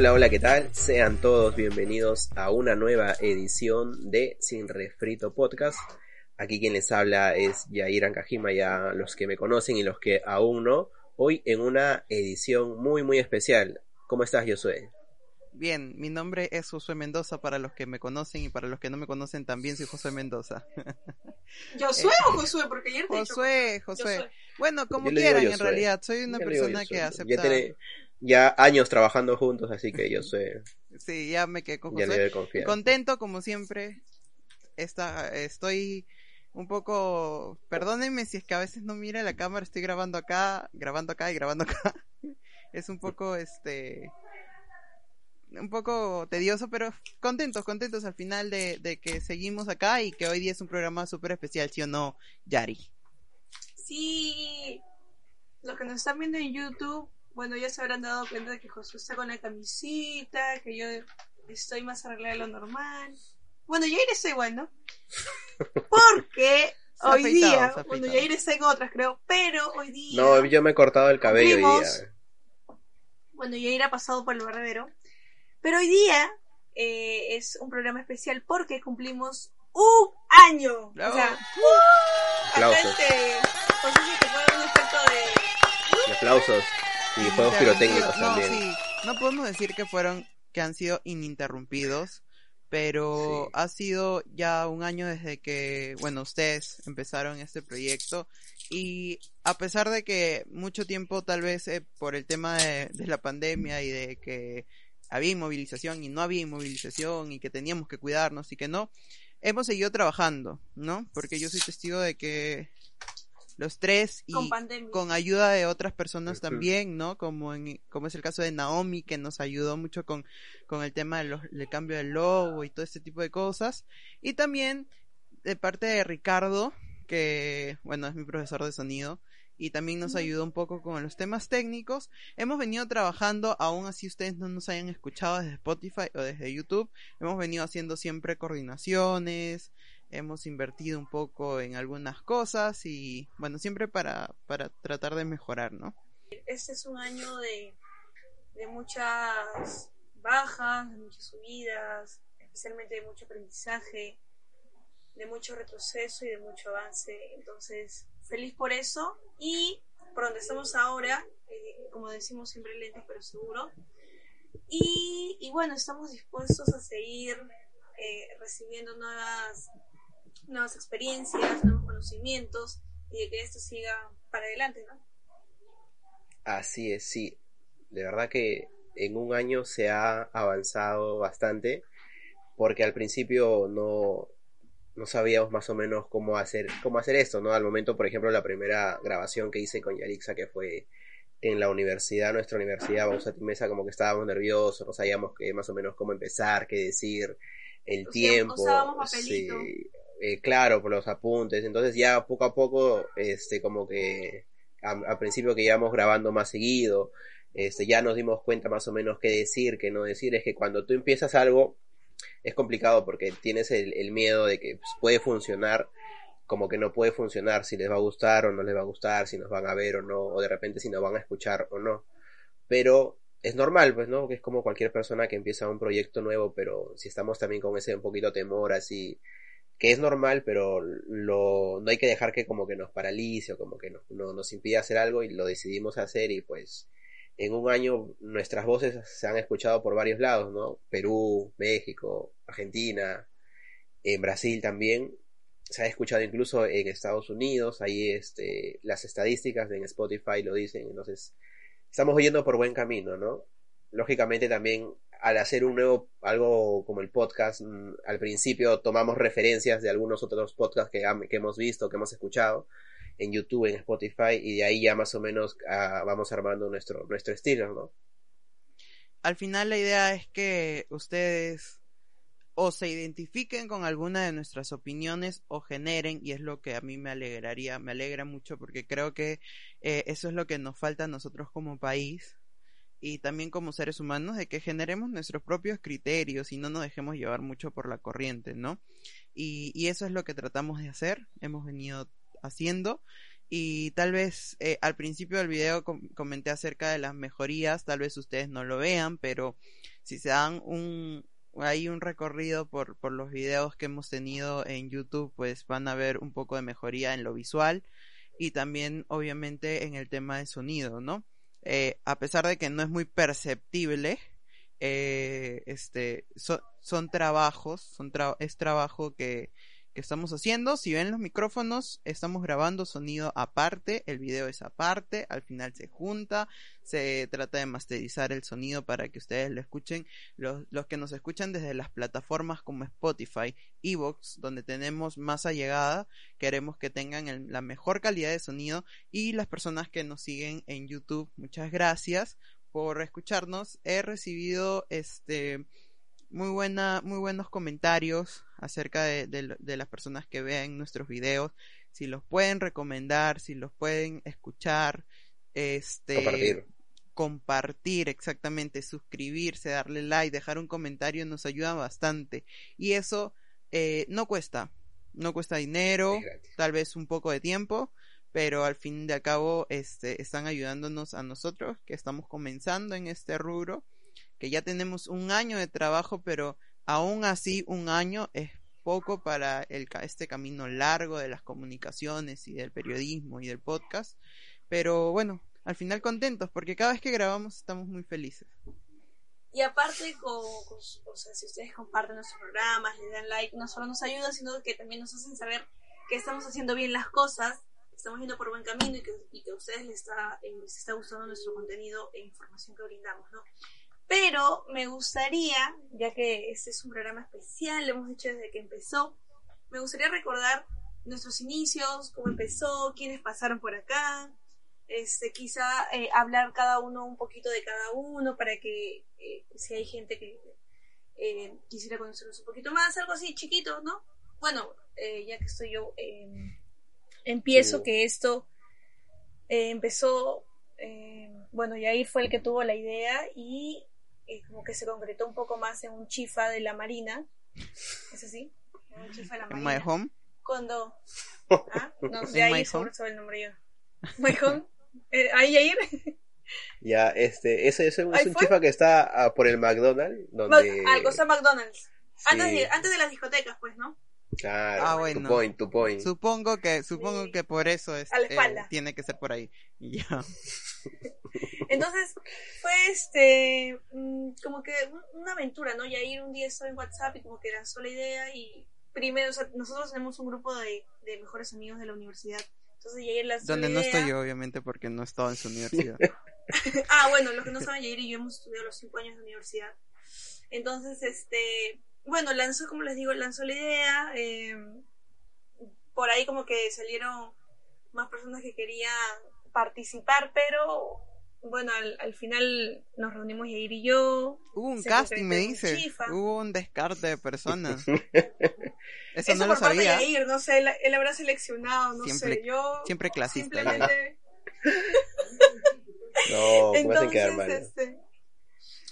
Hola, hola, ¿qué tal? Sean todos bienvenidos a una nueva edición de Sin Refrito Podcast. Aquí quien les habla es Yair Ankajima, ya los que me conocen y los que aún no. Hoy en una edición muy, muy especial. ¿Cómo estás, Josué? Bien, mi nombre es Josué Mendoza para los que me conocen y para los que no me conocen también soy Josué Mendoza. ¿Josué o Josué? Porque ayer te Josué, Josué. Bueno, como quieran en realidad. Soy una persona que acepta. Ya tiene ya años trabajando juntos, así que Josué Sí, ya me quedé con ya. Contento como siempre. Está, estoy un poco, perdónenme si es que a veces no mira la cámara, estoy grabando acá, grabando acá y grabando acá. Es un poco, este, un poco tedioso, pero contentos, contentos al final de, de que seguimos acá y que hoy día es un programa súper especial, ¿sí o no, Yari? Sí. Los que nos están viendo en YouTube, bueno, ya se habrán dado cuenta de que Josué está con la camisita, que yo estoy más arreglada de lo normal. Bueno, Yair está igual, ¿no? Porque hoy afeitado, día, ha bueno, afeitado. Yair está en otras, creo, pero hoy día. No, yo me he cortado el cabello hoy Cumplimos. día. Bueno, Yair ha pasado por el barbero. Pero hoy día eh, es un programa especial porque cumplimos un año. Bravo. O sea, Aplausos. acá este, José se te fue un efecto de. Y aplausos y juegos pirotécnicos no, también. sí, no podemos decir que fueron, que han sido ininterrumpidos, pero Sí. ha sido ya un año desde que, bueno, ustedes empezaron este proyecto y a pesar de que mucho tiempo tal vez eh, por el tema de, de la pandemia y de que había inmovilización y no había inmovilización y que teníamos que cuidarnos y que no, hemos seguido trabajando, ¿no? Porque yo soy testigo de que los tres y Con ayuda de otras personas Ujú. también, ¿no? Como en, como es el caso de Naomi, que nos ayudó mucho con, con el tema de los- del cambio del logo y todo este tipo de cosas. Y también de parte de Ricardo, que, bueno, es mi profesor de sonido, y también nos ayudó un poco con los temas técnicos. Hemos venido trabajando, aún así ustedes no nos hayan escuchado desde Spotify o desde YouTube, hemos venido haciendo siempre coordinaciones, hemos invertido un poco en algunas cosas y bueno, siempre para, para tratar de mejorar, ¿no? Este es un año de, de muchas bajas, de muchas subidas, especialmente de mucho aprendizaje, de mucho retroceso y de mucho avance. Entonces, feliz por eso. Y por donde estamos ahora, eh, como decimos siempre, lento pero seguro. Y, y bueno, estamos dispuestos a seguir eh, recibiendo nuevas, nuevas experiencias, nuevos conocimientos y de que esto siga para adelante, ¿no? Así es, sí. De verdad que en un año se ha avanzado bastante porque al principio no, no sabíamos más o menos cómo hacer, cómo hacer esto, ¿no? Al momento, por ejemplo, la primera grabación que hice con Yarixa, que fue en la universidad, nuestra universidad, Bausa Mesa, como que estábamos nerviosos, no sabíamos que más o menos cómo empezar, qué decir, el Usábamos- tiempo, papelito. sí, eh, claro, por los apuntes, entonces ya poco a poco, este, como que al principio que íbamos grabando más seguido, este, ya nos dimos cuenta más o menos qué decir, qué no decir, es que cuando tú empiezas algo es complicado porque tienes el, el miedo de que pues, puede funcionar como que no puede funcionar, si les va a gustar o no les va a gustar, si nos van a ver o no, o de repente si nos van a escuchar o no. Pero es normal, pues, ¿no? Que es como cualquier persona que empieza un proyecto nuevo, pero si estamos también con ese un poquito temor así, que es normal, pero lo, no hay que dejar que como que nos paralice o como que no, no- nos impida hacer algo y lo decidimos hacer y pues en un año nuestras voces se han escuchado por varios lados, ¿no? Perú, México, Argentina, en Brasil también, se ha escuchado incluso en Estados Unidos, ahí este, las estadísticas en Spotify lo dicen, entonces estamos yendo por buen camino, ¿no? Lógicamente también al hacer un nuevo, algo como el podcast, mm, al principio tomamos referencias de algunos otros podcasts que, que hemos visto, que hemos escuchado en YouTube, en Spotify, y de ahí ya más o menos ah, vamos armando nuestro, nuestro estilo, ¿no? Al final la idea es que ustedes o se identifiquen con alguna de nuestras opiniones o generen, y es lo que a mí me alegraría, me alegra mucho porque creo que eh, eso es lo que nos falta a nosotros como país y también como seres humanos, de que generemos nuestros propios criterios y no nos dejemos llevar mucho por la corriente, ¿no? Y, y eso es lo que tratamos de hacer, hemos venido haciendo y tal vez eh, al principio del video comenté acerca de las mejorías, tal vez ustedes no lo vean, pero si se dan un, hay un recorrido por, por los videos que hemos tenido en YouTube, pues van a ver un poco de mejoría en lo visual y también obviamente en el tema de sonido, ¿no? Eh, a pesar de que no es muy perceptible, eh, este, son trabajos, es trabajo que, que estamos haciendo. Si ven los micrófonos, estamos grabando sonido aparte, el video es aparte, al final se junta, se trata de masterizar el sonido para que ustedes lo escuchen. Los, los que nos escuchan desde las plataformas como Spotify, Evox, donde tenemos más allegada, queremos que tengan la mejor calidad de sonido y las personas que nos siguen en YouTube, muchas gracias por escucharnos. He recibido este muy buena, muy buenos comentarios acerca de, de, las personas que vean nuestros videos, si los pueden recomendar, si los pueden escuchar, este compartir. compartir exactamente, suscribirse, darle like, dejar un comentario nos ayuda bastante y eso eh, no cuesta, no cuesta dinero, tal vez un poco de tiempo, pero al fin de cabo este, están ayudándonos a nosotros que estamos comenzando en este rubro que ya tenemos un año de trabajo, pero aún así un año es poco para el, este camino largo de las comunicaciones y del periodismo y del podcast. Pero bueno, al final contentos porque cada vez que grabamos estamos muy felices. Y aparte, con, o sea, si ustedes comparten nuestros programas, le dan like, no solo nos ayuda, sino que también nos hacen saber que estamos haciendo bien las cosas, estamos yendo por buen camino y que, y que a ustedes les eh, les está gustando nuestro contenido e información que brindamos, ¿no? Pero me gustaría, ya que este es un programa especial, lo hemos hecho desde que empezó, me gustaría recordar nuestros inicios, cómo empezó, quiénes pasaron por acá, este, quizá eh, hablar cada uno un poquito de cada uno para que eh, si hay gente que eh, quisiera conocernos un poquito más, algo así chiquito, ¿no? Bueno, ya que estoy yo, empiezo que esto empezó, bueno, Yair fue el que tuvo la idea y como que se concretó un poco más en un chifa de la Marina. ¿Es así? En un chifa de la Marina. ¿En My Home? Cuando... ¿Ah? No, sé, ahí sobre el nombre yo. My Home. Eh, ¿Ahí, Yair? Ya, este, ese, ese es un chifa que está ah, por el McDonald's. Donde... Ah, el McDonald's. Antes, de, antes de las discotecas, pues, ¿no? Claro, ah, bueno. tu point, tu point. Supongo que, supongo que por eso es, eh, tiene que ser por ahí. Ya. Entonces, fue este, mm, como que una aventura, ¿no? ir un día estaba en WhatsApp y como que era sola idea y primero, o sea, nosotros tenemos un grupo de, de mejores amigos de la universidad. Entonces, Yair la Donde no estoy yo, obviamente, porque no estaba en su universidad. ah, bueno, los que no saben, Yair y yo hemos estudiado los cinco años de universidad. Entonces, este, bueno, lanzó, como les digo, lanzó la idea. Eh, por ahí como que salieron más personas que querían participar, pero bueno, al, final nos reunimos Yair y yo. Hubo un casting, me dice. Hubo un descarte de personas. Eso, no lo sabía. Parte de Yair, no sé, él, habrá seleccionado, no sé, yo. Siempre clasista. Simplemente... no, entonces, quedar mal. Este,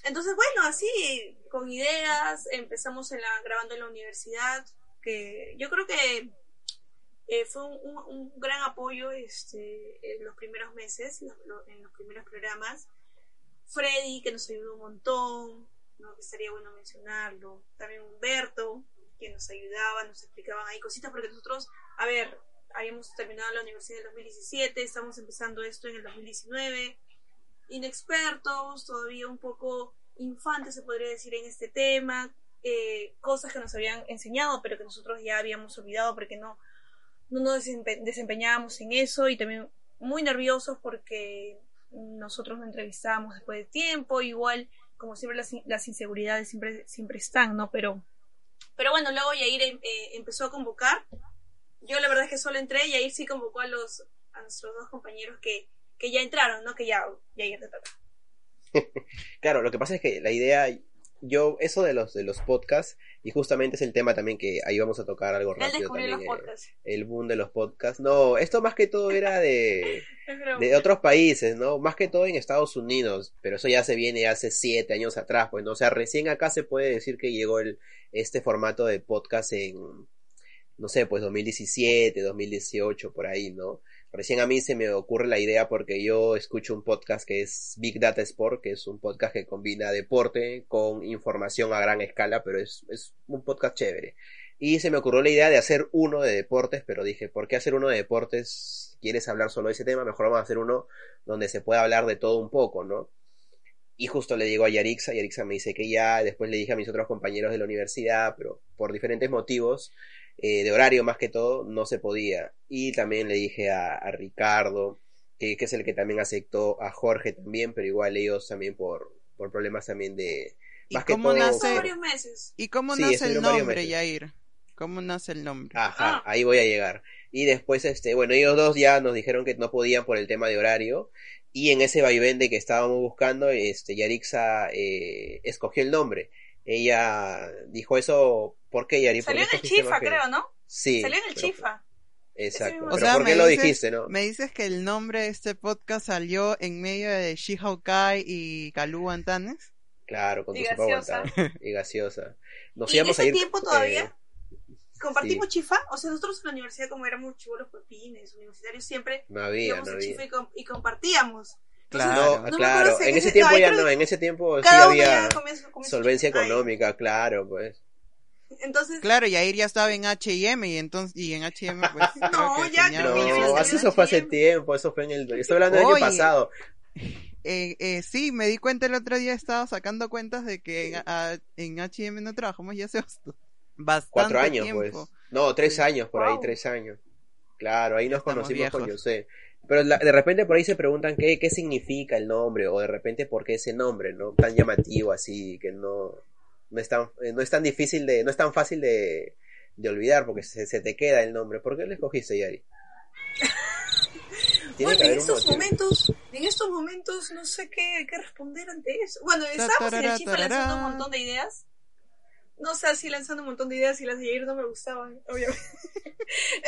entonces, bueno, así, con ideas, empezamos en la, grabando en la universidad, que yo creo que eh, fue un, gran apoyo este, en los primeros meses, en los primeros programas. Freddy, que nos ayudó un montón, ¿no? estaría bueno mencionarlo. También Humberto, que nos ayudaba, nos explicaban ahí cositas, porque nosotros, a ver, habíamos terminado la universidad en el 2017, estamos empezando esto en el 2019, inexpertos, todavía un poco infantes, se podría decir, en este tema, eh, cosas que nos habían enseñado, pero que nosotros ya habíamos olvidado porque no, no nos desempeñábamos en eso y también muy nerviosos porque nosotros no entrevistábamos después de tiempo, igual, como siempre las, las inseguridades siempre, siempre están, ¿no? Pero, pero bueno, luego Yair eh, empezó a convocar. Yo la verdad es que solo entré y Yair sí convocó a los a nuestros dos compañeros que, que ya entraron, ¿no? Que ya, ya toca. claro, lo que pasa es que la idea, yo, eso de los, de los podcasts, y justamente es el tema también que ahí vamos a tocar algo rápido también. Los eh, el boom de los podcasts. No, esto más que todo era de, de otros países, ¿no? Más que todo en Estados Unidos, pero eso ya se viene hace siete años atrás, pues, ¿no? O sea, recién acá se puede decir que llegó el, este formato de podcast en, no sé, pues 2017, 2018, por ahí, ¿no? Recién a mí se me ocurre la idea porque yo escucho un podcast que es Big Data Sport, que es un podcast que combina deporte con información a gran escala, pero es, es un podcast chévere. Y se me ocurrió la idea de hacer uno de deportes, pero dije, ¿por qué hacer uno de deportes? ¿Quieres hablar solo de ese tema? Mejor vamos a hacer uno donde se pueda hablar de todo un poco, ¿no? Y justo le digo a Yarixa, Yarixa me dice que ya, después le dije a mis otros compañeros de la universidad, pero por diferentes motivos, eh, de horario más que todo, no se podía. Y también le dije a, Ricardo, que, es el que también aceptó, a Jorge también, pero igual ellos también por, por problemas también de... Más ¿Y cómo nace, varios meses. ¿Y cómo nace el nombre, Yair? ¿Cómo nace el nombre? Ajá, ah. ahí voy a llegar. Y después, este, bueno, ellos dos ya nos dijeron que no podían por el tema de horario. Y en ese vaivén de que estábamos buscando, este, Yarixa eh, escogió el nombre. Ella dijo eso ¿Por qué, Yari? Salió en el Chifa, creo, ¿no? Sí. Salió en el Chifa. Exacto. O sea, ¿por qué lo dijiste, no? Me dices que el nombre de este podcast salió en medio de Kai y Kalu Antanes. Claro, con tu sopa Y gaseosa. Nos ¿Y en ese tiempo todavía? Eh, ¿Compartimos chifa? O sea, nosotros en la universidad, como éramos chivolos pepines, universitarios, siempre no había, no había. chifa y, compartíamos. Claro, claro. En, ese tiempo ya no, en ese tiempo sí había solvencia económica, claro, pues. Entonces, claro, Yair ya estaba en H&M y entonces y en H&M pues no, ya no, eso fue hace tiempo, eso fue en el estoy hablando del año pasado. Eh, eh, sí, me di cuenta el otro día estaba sacando cuentas de que en, H&M no trabajamos ya hace bastante cuatro años pues. no tres años por ahí tres años. Claro ahí nos conocimos con José. Pero de repente por ahí se preguntan qué, qué significa el nombre o de repente por qué ese nombre no tan llamativo así que no no es tan, eh, no es tan difícil de, no es tan fácil de, de olvidar porque se, se, te queda el nombre. ¿Por qué lo escogiste, Yari? bueno, en estos momentos, en estos momentos no sé qué, qué responder ante eso. Bueno, estábamos en el chifa lanzando un montón de ideas. No sé si lanzando un montón de ideas y las de Yair no me gustaban, obviamente.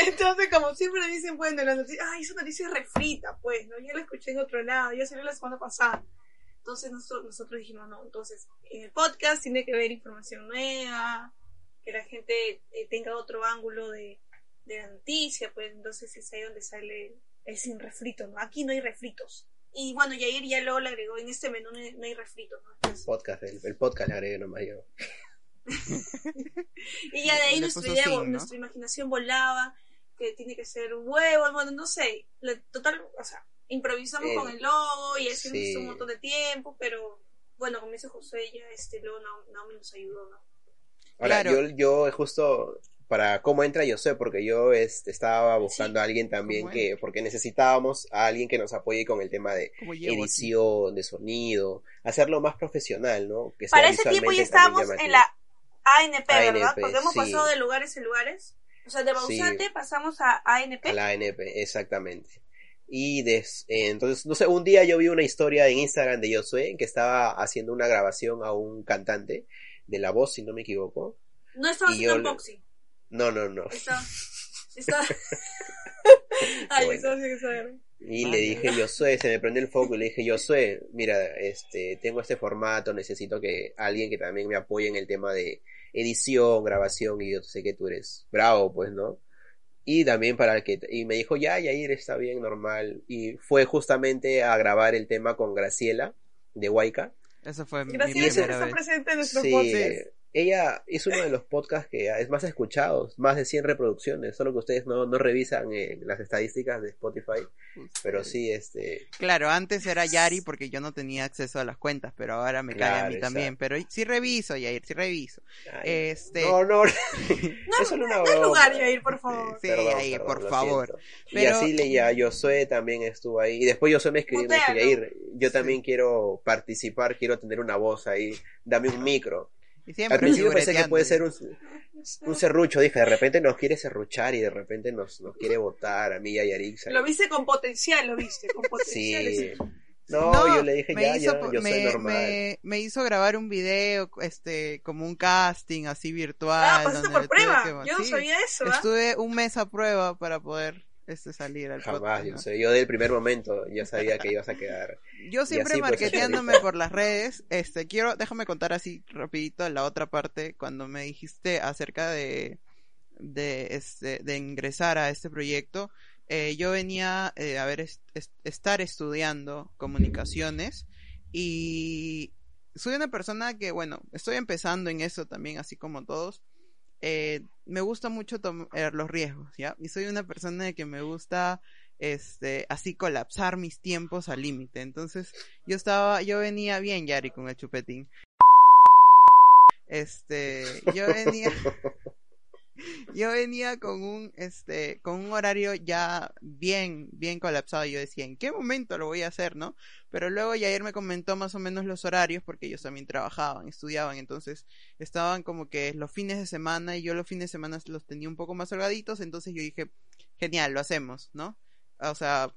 Entonces, como siempre me dicen, bueno, la noticia, ay, esa noticia es refrita, pues, ¿no? Ya la escuché en otro lado, ya salió la semana pasada. Entonces nosotros, nosotros dijimos, no, entonces en el podcast tiene que haber información nueva, que la gente eh, tenga otro ángulo de, de la noticia, pues entonces es ahí donde sale el sin refrito, ¿no? Aquí no hay refritos. Y bueno, Yair ya luego le agregó, en este menú no hay, refritos, ¿no? podcast, el, podcast le agregué nomás yo. y ya de ahí nuestra, idea, nuestra imaginación volaba, que tiene que ser huevo, bueno, no sé, total, o sea, improvisamos con el logo y eso un montón de tiempo, pero bueno, como dice José, ya este luego Naomi nos ayudó, ¿no? Ahora, yo, yo justo para cómo entra yo sé, porque yo este, estaba buscando a alguien también que, porque necesitábamos a alguien que nos apoye con el tema de edición, de sonido, hacerlo más profesional, ¿no? Que para ese tiempo ya estábamos en la ANP, ¿verdad? Porque hemos pasado de lugares en lugares. O sea, de Bausate pasamos a ANP. A la ANP, exactamente. Y des, eh, entonces, no sé, un día yo vi una historia en Instagram de Josué que estaba haciendo una grabación a un cantante de la voz, si no me equivoco. No estaba haciendo unboxing. No, no, no. Está. Está. Ay, Y le dije, Josué, se me prendió el foco y le dije, Josué, mira, este, tengo este formato, necesito que alguien que también me apoye en el tema de edición, grabación, y yo sé que tú eres bravo, pues, ¿no? Y también para que y me dijo ya Yair está bien normal y fue justamente a grabar el tema con Graciela de Huayca. Eso fue Graciela mi está presente en nuestro sí, ella es uno de los podcasts que es más escuchados, más de 100 reproducciones, solo que ustedes no, no revisan eh, las estadísticas de Spotify, pero sí, este... Claro, antes era Yari porque yo no tenía acceso a las cuentas, pero ahora me cae a mí también, pero sí reviso, Yair, sí reviso. ay, Este... No, no, No, es solo una no lugar, Yair, por favor. Sí, Perdón, Yair, perdón, por favor. siento. Y Pero- así leía, Josué también estuvo ahí. Y después Josué me escribió me dijo. Yair, yo también quiero participar, quiero tener una voz ahí, dame un micro. Y siempre Al principio pensé que puede ser un, un serrucho, dije, de repente nos quiere serruchar y de repente nos, nos quiere votar a mí y a Yarixa. Lo viste con potencial, lo viste, con potencial. Sí. ese- No, yo le dije, me ya, hizo, ya, yo soy me, normal. Me, me hizo grabar un video, este, como un casting así virtual. Ah, pasaste donde por prueba. que- Yo no sabía eso, ¿ah? Estuve un mes a prueba para poder este salir al Jamás, podcast, yo ¿no? sé, yo del primer momento ya sabía que ibas a quedar. Yo siempre así, pues, ahorita. por las redes, este, quiero, déjame contar así rapidito la otra parte, cuando me dijiste acerca de, de, este, de ingresar a este proyecto, eh, yo venía eh, a ver, est- est- estar estudiando comunicaciones y soy una persona que, bueno, estoy empezando en eso también, así como todos. Eh, me gusta mucho tomar los riesgos, ¿ya? Y soy una persona que me gusta este, así colapsar mis tiempos al límite. Entonces, yo estaba, yo venía bien, Yari, con el chupetín. Este, yo venía, yo venía con un, este, con un horario ya bien, bien colapsado. Yo decía, ¿en qué momento lo voy a hacer, no? Pero luego Yair me comentó más o menos los horarios, porque ellos también trabajaban, estudiaban, entonces estaban como que los fines de semana y yo los fines de semana los tenía un poco más holgaditos, entonces yo dije, genial, lo hacemos, ¿no? O sea,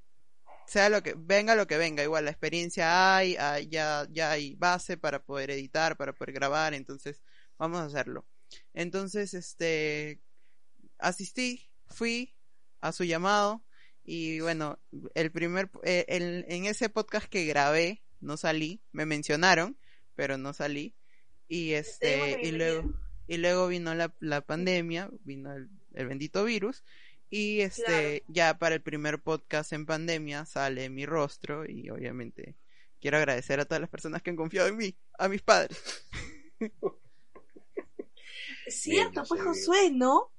sea lo que venga lo que venga, igual la experiencia hay, hay- ya ya hay base para poder editar, para poder grabar, entonces vamos a hacerlo. Entonces, este asistí, fui a su llamado y bueno, el primer eh, el- en ese podcast que grabé no salí, me mencionaron, pero no salí. Y este y luego y luego vino la, la pandemia, vino el, el bendito virus y este ya para el primer podcast en pandemia sale mi rostro y obviamente quiero agradecer a todas las personas que han confiado en mí, a mis padres. Cierto, pues Josué, ¿no?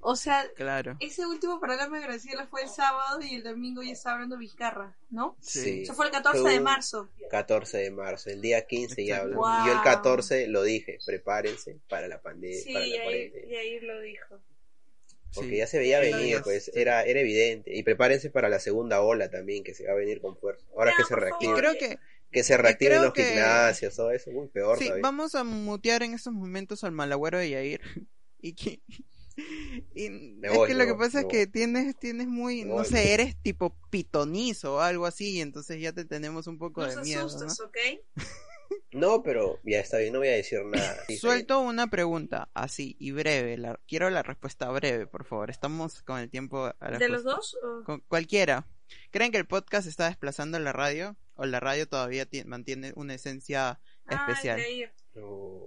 O sea, Claro. ese último programa de Graciela fue el sábado y el domingo ya estaba hablando Vizcarra, ¿no? Sí. Eso fue el 14 Fue de marzo. 14 de marzo, el día 15 ya. Y yo el Wow. 14 lo dije, prepárense para la pandemia, Sí, para la y ahí, y ahí lo dijo. Porque Sí. ya se veía venir, pues era, era evidente. Y prepárense para la segunda ola también, que se va a venir con fuerza. Ahora que se Y favor. creo que que se reactiven los que- gimnasios, todo eso, uy, peor sí, todavía. vamos a mutear en estos momentos al malagüero de Yair. Y que y es voy, que lo que voy, pasa es que tienes tienes muy, Me no sé, eres tipo pitonizo o algo así, y entonces ya te tenemos un poco No de miedo, ¿no? asustes, ¿ok? No, pero ya está bien, no voy a decir nada. Sí, Suelto una pregunta así y breve. La, quiero la respuesta breve, por favor. Estamos con el tiempo a la ¿De los dos? o- Con cualquiera. ¿Creen que el podcast está desplazando la radio? ¿O la radio todavía ti- mantiene una esencia Ah, especial? No.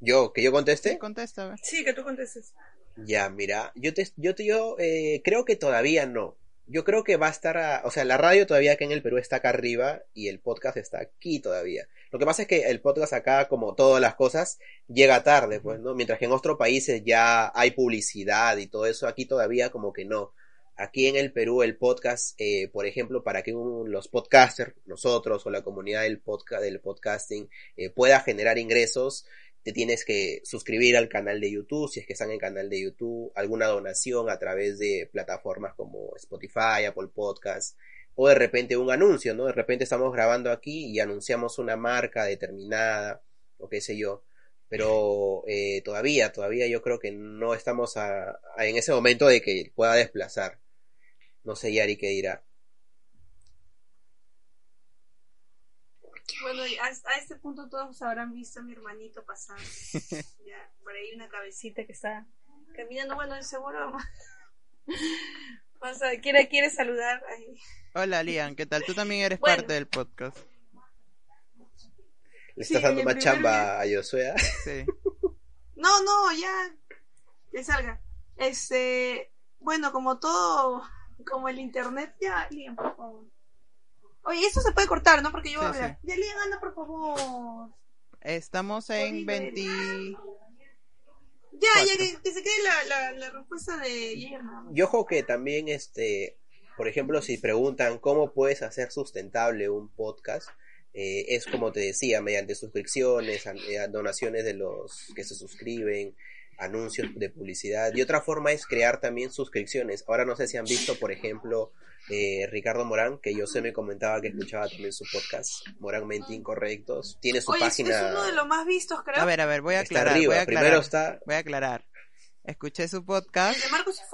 Yo, que yo conteste. Sí, contesta, a ver. Sí, que tú contestes. Ya, mira, yo te, yo te, yo eh, creo que todavía no. Yo creo que va a estar, a- o sea, la radio todavía acá en el Perú está acá arriba y el podcast está aquí todavía. Lo que pasa es que el podcast acá, como todas las cosas, llega tarde, pues, ¿no? Mientras que en otros países ya hay publicidad y todo eso, aquí todavía como que no. Aquí en el Perú el podcast, eh, por ejemplo, para que los podcasters, nosotros o la comunidad del del podcasting, eh, pueda generar ingresos, te tienes que suscribir al canal de YouTube, si es que están en el canal de YouTube, alguna donación a través de plataformas como Spotify, Apple Podcasts, o de repente un anuncio, ¿no? De repente estamos grabando aquí y anunciamos una marca determinada, o qué sé yo. Pero eh, todavía, todavía yo creo que no estamos en ese momento de que pueda desplazar. No sé, Yari, qué dirá. Bueno, a, a este punto todos habrán visto a mi hermanito pasar. ya, por ahí una cabecita que está caminando. Bueno, seguro. Vamos a, quiere, quiere saludar. Ahí. Hola, Lian, ¿qué tal? Tú también eres Bueno. parte del podcast. ¿Le Sí, estás dando más chamba a Josué? Sí. No, no, ya. Que salga. Este. Bueno, como todo. Como el internet, ya, Lian, por favor. Oye, esto se puede cortar, ¿no? Porque yo voy a Sí, hablar. Ya, Lian, anda, por favor. Estamos en Horrible. 20... Ya, ya, que, que se quede la, la, la respuesta de Jair. nada más. Y ojo que también, este, por ejemplo, si preguntan cómo puedes hacer sustentable un podcast, eh, es como te decía, mediante suscripciones, eh, donaciones de los que se suscriben, anuncios de publicidad. Y otra forma es crear también suscripciones. Ahora no sé si han visto, por ejemplo, eh, Ricardo Morán, que yo sé me comentaba que escuchaba también su podcast, Moralmente Incorrectos. Tiene su Oye, página. es uno de los más vistos, creo. A ver, a ver, voy a está aclarar. arriba. voy a aclarar. Primero está. Voy a aclarar. Escuché su podcast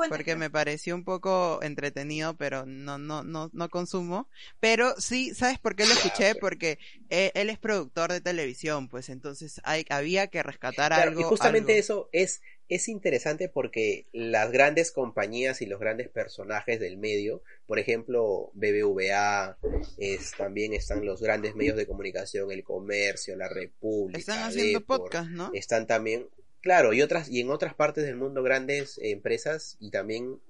porque me pareció un poco entretenido, pero no, no, no, no consumo. Pero sí, ¿sabes por qué lo escuché? pues. Porque eh, él es productor de televisión, pues entonces hay, había que rescatar Claro, algo. y justamente algo. eso es, es interesante porque las grandes compañías y los grandes personajes del medio, por ejemplo, BBVA, es, también están los grandes medios de comunicación, el comercio, la República, Están haciendo Depor, podcast, ¿no? están también, claro, y otras, y en otras partes del mundo grandes empresas y también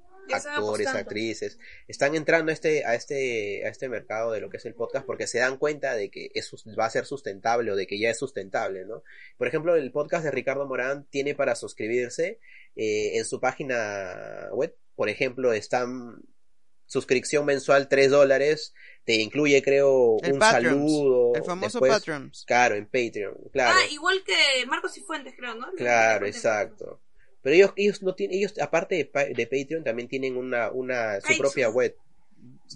actores, actrices, están entrando a este, a este, a este mercado de lo que es el podcast porque se dan cuenta de que es, sus- va a ser sustentable o de que ya es sustentable, ¿no? Por ejemplo, el podcast de Ricardo Morán tiene para suscribirse eh, en su página web, por ejemplo, están suscripción mensual 3 dólares, te incluye creo El un saludo, El famoso después- claro, en Patreon, claro. Ah, igual que Marcos y Fuentes, creo, ¿no? Claro, Fuentes. exacto. Pero ellos, ellos no tienen, ellos aparte de, pa- de Patreon también tienen una, una su Patreon. propia web.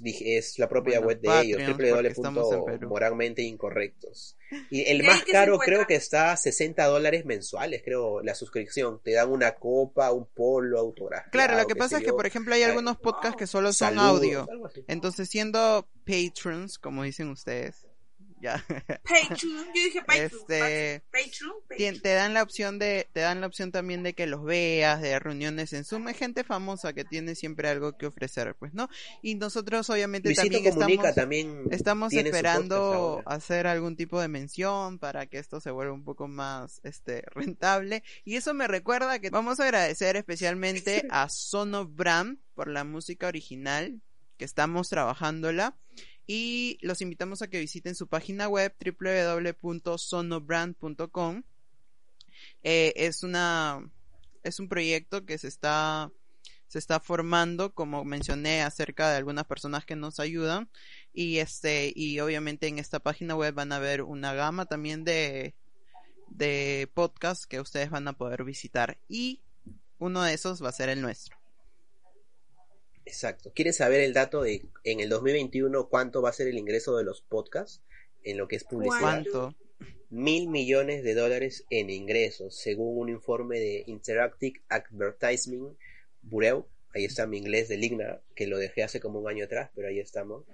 Dije, Es la propia Bueno, web de Patreon, ellos, porque estamos en Perú. www.moralmente incorrectos. Y el ¿Y ahí más caro creo que está a 60 dólares mensuales, creo, la suscripción. Te dan una copa, un polo, autografiado. Claro, lo que pasa es que, por ejemplo, hay algunos podcasts que solo son saludos, audio. Entonces, siendo patrons, como dicen ustedes, ya, Patreon, yo dije Patreon. Este, Patreon, tien- Patreon. te dan la opción de, te dan la opción también de que los veas, de reuniones en Zoom, hay gente famosa que tiene siempre algo que ofrecer, pues, ¿no? Y nosotros obviamente Luisito también Comunica estamos, también esperando hacer algún tipo de mención para que esto se vuelva un poco más, este, rentable. Y eso me recuerda que vamos a agradecer especialmente a Sonobram por la música original que estamos trabajándola. Y los invitamos a que visiten su página web www.sonobrand.com. Eh, es una es un proyecto que se está se está formando, como mencioné, acerca de algunas personas que nos ayudan y este y obviamente en esta página web van a ver una gama también de de podcasts que ustedes van a poder visitar y uno de esos va a ser el nuestro. Exacto. ¿Quieres saber el dato de en el 2021 cuánto va a ser el ingreso de los podcasts en lo que es publicidad? ¿Cuánto? Mil millones de dólares en ingresos, según un informe de Interactive Advertising Bureau. Ahí está mi inglés de Ligna, que lo dejé hace como un año atrás, pero ahí estamos.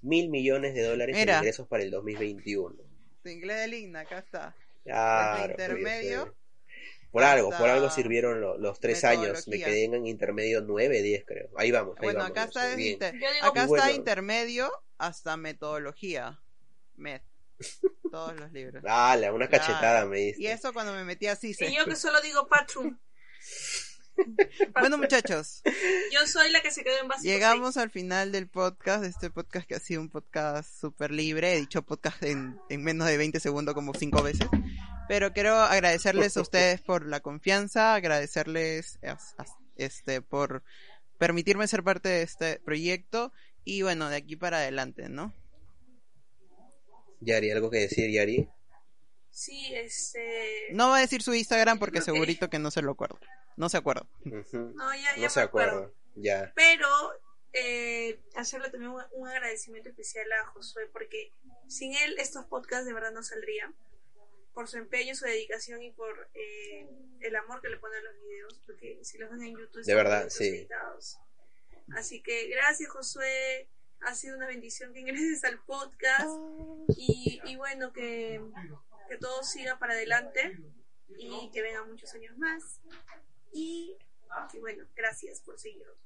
Mil millones de dólares Mira. en ingresos para el 2021. Tu inglés de Ligna, acá está. Claro, pues, intermedio sé. Por algo, por algo sirvieron lo- los tres años. Me quedé en intermedio nueve, diez creo. Ahí vamos, ahí Bueno, vamos. acá está, inter- acá bueno. está intermedio hasta metodología. Met. Todos los libros. Dale, una cachetada me diste. Y eso cuando me metí así. Y yo que solo digo Patreon. Bueno, muchachos, Yo soy la que se quedó en básico llegamos al final del podcast. Este podcast que ha sido un podcast súper libre. He dicho podcast en, en menos de 20 segundos como cinco veces. Pero quiero agradecerles a ustedes por la confianza, agradecerles a- este por permitirme ser parte de este proyecto y bueno, de aquí para adelante, ¿no? Yari, ¿algo que decir, Yari? Sí, este... No va a decir su Instagram porque Ok. segurito que no se lo acuerdo. No se acuerda. No, ya, ya No se acuerdo. acuerda. Ya. Pero eh, hacerle también un, un agradecimiento especial a Josué porque sin él estos podcasts de verdad no saldrían por su empeño, su dedicación y por eh, el amor que le pone a los videos porque si los ven en YouTube De verdad, bonitos sí. editados. así que gracias Josué ha sido una bendición que ingreses al podcast y, y bueno que, que todo siga para adelante y que vengan muchos años más y, y bueno gracias por seguirnos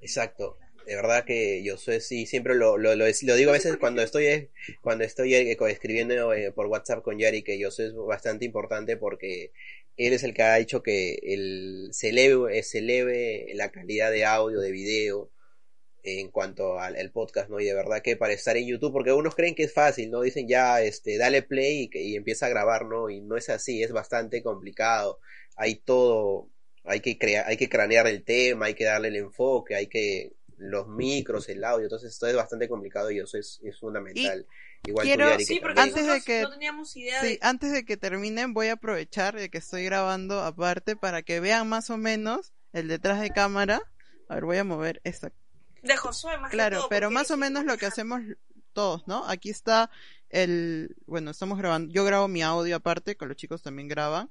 Exacto. De verdad que yo soy sí, siempre lo, lo, lo, digo a veces cuando estoy eh, cuando estoy eh, escribiendo eh, por WhatsApp con Yari que yo soy bastante importante porque él es el que ha hecho que el, se eleve, se la calidad de audio, de video en cuanto al podcast, ¿no? Y de verdad que para estar en YouTube, porque unos creen que es fácil, ¿no? Dicen ya, este, dale play y, que, y empieza a grabar, ¿no? Y no es así, es bastante complicado. hay todo, hay que crear, hay que cranear el tema, hay que darle el enfoque, hay que los micros, el audio, entonces esto es bastante complicado y eso es, es fundamental. Igual quiero- tú, Yari, que Sí, porque antes de que- no teníamos idea Sí, de... antes de que terminen voy a aprovechar de que estoy grabando aparte para que vean más o menos el detrás de cámara. A ver, voy a mover esta. de Josué más que Claro, todo, pero más o menos lo que hacemos todos, ¿no? Aquí está el, bueno, estamos grabando, yo grabo mi audio aparte, que los chicos también graban.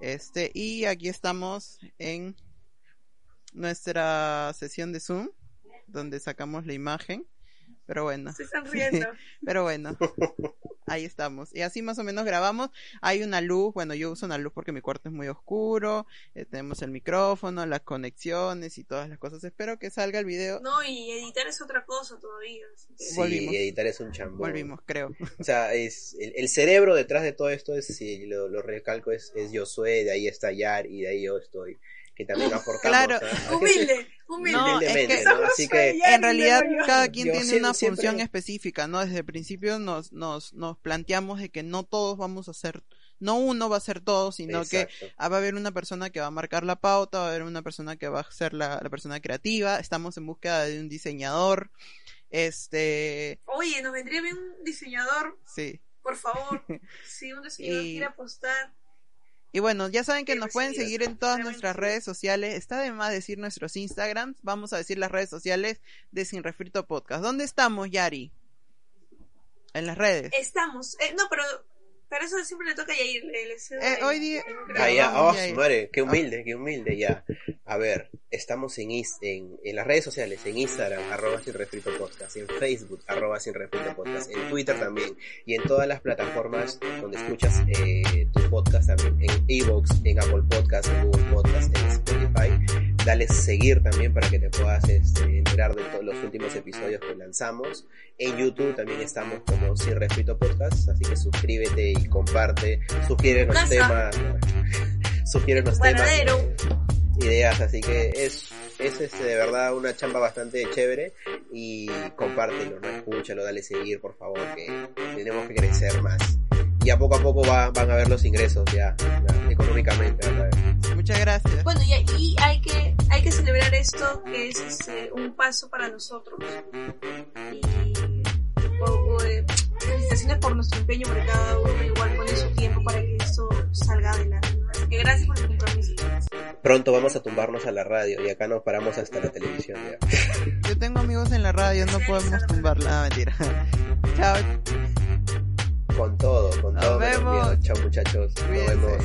Este, y aquí estamos en nuestra sesión de Zoom, donde sacamos la imagen. Pero bueno. Se están riendo. Pero bueno, ahí estamos. Y así más o menos grabamos. Hay una luz, bueno, yo uso una luz porque mi cuarto es muy oscuro. eh, tenemos el micrófono, las conexiones y todas las cosas. Espero que salga el video. No, y editar es otra cosa todavía. que- Sí, Volvimos. editar es un chambón. Volvimos, creo. O sea, es el, el cerebro detrás de todo esto es, si lo, lo recalco, es, es Josué, de ahí está Yar y de ahí yo estoy, que también aportamos. Claro. Humilde, humilde. No, es Humildemente, que- ¿no? Así que En realidad, cada quien tiene siempre- una función siempre- específica, ¿no? Desde el principio nos, nos, nos planteamos de que no todos vamos a hacer, no uno va a ser todo, sino que Exacto. Ah, va a haber una persona que va a marcar la pauta, va a haber una persona que va a ser la, la persona creativa, estamos en búsqueda de un diseñador, este, Oye, nos vendría bien un diseñador, sí. por favor. Si un diseñador Y- quiere apostar. Y bueno, ya saben que nos pueden seguir en todas nuestras redes sociales. Está de más decir nuestros Instagrams. Vamos a decir las redes sociales de Sin Refrito Podcast. ¿Dónde estamos, Yari? En las redes. Estamos. Eh, no, pero, pero eso siempre le toca a Yair. Le, le Eh, el- hoy día- Ah. Ah, ya, oh, madre, qué humilde, qué humilde, ya. A ver, estamos en, is- en, en las redes sociales, en Instagram, arroba sin refrito podcast, en Facebook, arroba sin refrito podcast, en Twitter también, y en todas las plataformas donde escuchas eh, tu podcast también, en Evox, en Apple Podcast, en Google Podcast, en Spotify. Dale seguir también para que te puedas este, enterar de todos los últimos episodios que lanzamos. En YouTube también estamos como Sin Refrito Podcast, así que suscríbete y comparte, sugiere los temas, sugiere los temas, ideas, así que es, es este, de verdad una chamba bastante chévere y compártelo, no escúchalo, dale seguir por favor, que tenemos que crecer más. Y a poco a poco va- van a ver los ingresos ya, ya, económicamente. ¿verdad? Muchas gracias. Bueno, y, y hay que que celebrar esto, que es este, un paso para nosotros. Y un poco de felicitaciones por nuestro empeño, porque cada uno igual pone su tiempo para que esto salga adelante. Que gracias por el compromiso. Pronto vamos a tumbarnos a la radio y acá nos paramos hasta la televisión ya. Yo tengo amigos en la radio, no podemos tumbarla. Ah, mentira. Chao. Con todo, con Nos todo. vemos. Chao muchachos, nos Cuídense. vemos.